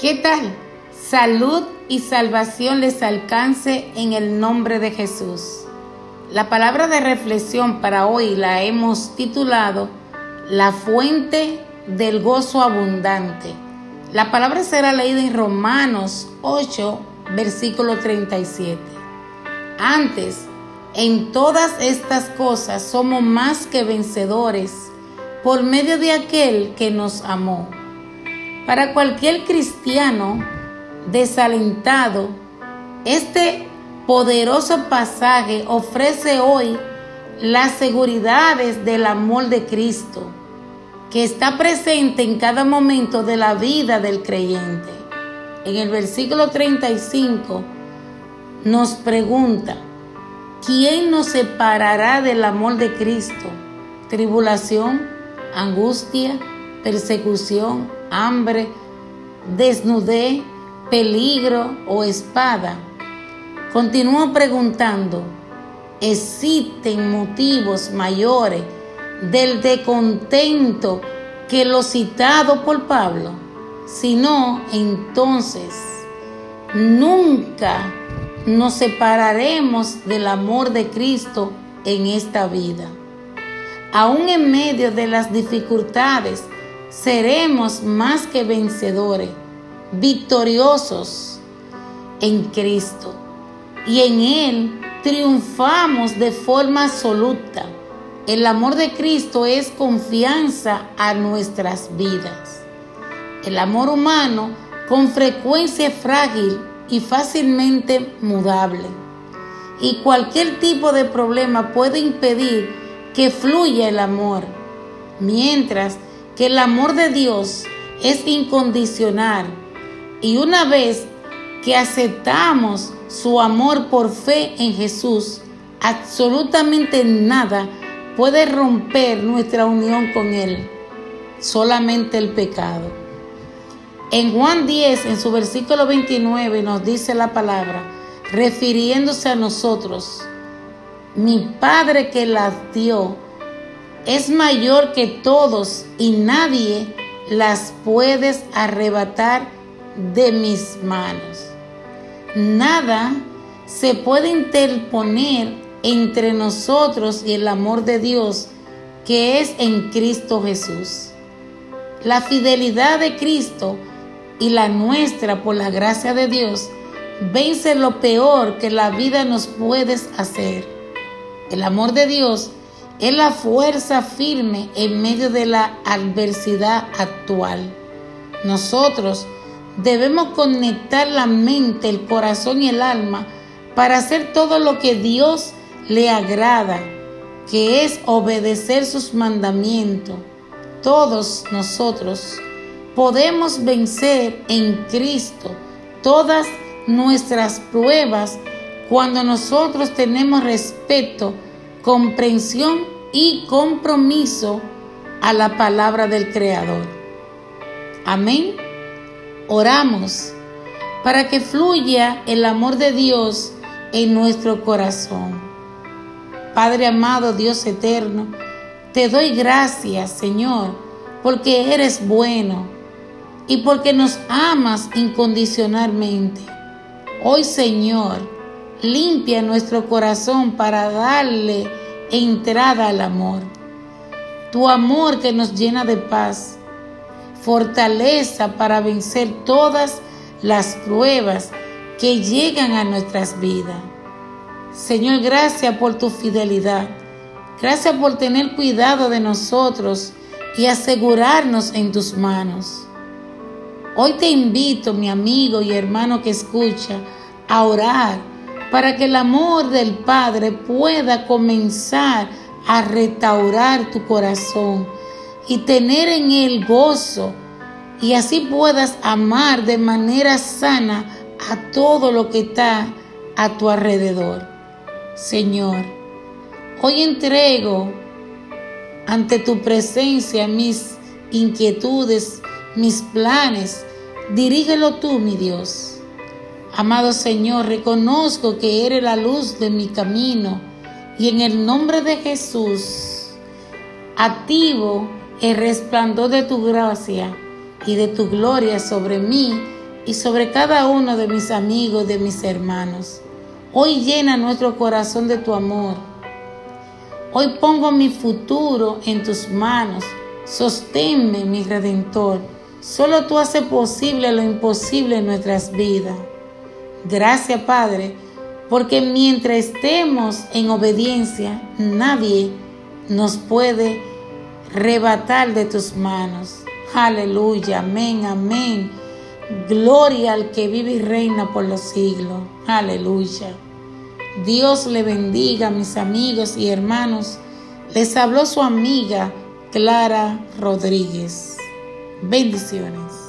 ¿Qué tal? Salud y salvación les alcance en el nombre de Jesús. La palabra de reflexión para hoy la hemos titulado La fuente del gozo abundante. La palabra será leída en Romanos 8, versículo 37. Antes, en todas estas cosas somos más que vencedores por medio de aquel que nos amó. Para cualquier cristiano desalentado, este poderoso pasaje ofrece hoy las seguridades del amor de Cristo, que está presente en cada momento de la vida del creyente. En el versículo 35 nos pregunta, ¿quién nos separará del amor de Cristo? ¿Tribulación, angustia, persecución, hambre, desnudez, peligro o espada. Continúo preguntando, ¿existen motivos mayores del descontento que lo citado por Pablo? Si no, entonces nunca nos separaremos del amor de Cristo en esta vida. Aún en medio de las dificultades, seremos más que vencedores, victoriosos en Cristo. Y en Él triunfamos de forma absoluta. El amor de Cristo es confianza a nuestras vidas. El amor humano con frecuencia es frágil y fácilmente mudable. Y cualquier tipo de problema puede impedir que fluya el amor. Mientras que el amor de Dios es incondicional y una vez que aceptamos su amor por fe en Jesús, absolutamente nada puede romper nuestra unión con Él, solamente el pecado. En Juan 10, en su versículo 29, nos dice la palabra, refiriéndose a nosotros, mi Padre que las dio, es mayor que todos y nadie las puedes arrebatar de mis manos. Nada se puede interponer entre nosotros y el amor de Dios que es en Cristo Jesús. La fidelidad de Cristo y la nuestra por la gracia de Dios vence lo peor que la vida nos puede hacer. El amor de Dios es la fuerza firme en medio de la adversidad actual. Nosotros debemos conectar la mente, el corazón y el alma para hacer todo lo que Dios le agrada, que es obedecer sus mandamientos. Todos nosotros podemos vencer en Cristo todas nuestras pruebas cuando nosotros tenemos respeto comprensión y compromiso a la palabra del Creador. Amén. Oramos para que fluya el amor de Dios en nuestro corazón. Padre amado, Dios eterno, te doy gracias, Señor, porque eres bueno y porque nos amas incondicionalmente. Hoy, Señor, limpia nuestro corazón para darle entrada al amor. Tu amor que nos llena de paz, fortaleza para vencer todas las pruebas que llegan a nuestras vidas. Señor, gracias por tu fidelidad. Gracias por tener cuidado de nosotros y asegurarnos en tus manos. Hoy te invito, mi amigo y hermano que escucha, a orar para que el amor del Padre pueda comenzar a restaurar tu corazón y tener en él gozo y así puedas amar de manera sana a todo lo que está a tu alrededor. Señor, hoy entrego ante tu presencia mis inquietudes, mis planes. Dirígelo tú, mi Dios. Amado Señor, reconozco que eres la luz de mi camino y en el nombre de Jesús activo el resplandor de tu gracia y de tu gloria sobre mí y sobre cada uno de mis amigos, de mis hermanos. Hoy llena nuestro corazón de tu amor. Hoy pongo mi futuro en tus manos. Sosténme, mi redentor. Solo tú haces posible lo imposible en nuestras vidas. Gracias, Padre, porque mientras estemos en obediencia, nadie nos puede rebatar de tus manos. Aleluya, amén, amén. Gloria al que vive y reina por los siglos. Aleluya. Dios le bendiga, mis amigos y hermanos. Les habló su amiga Clara Rodríguez. Bendiciones.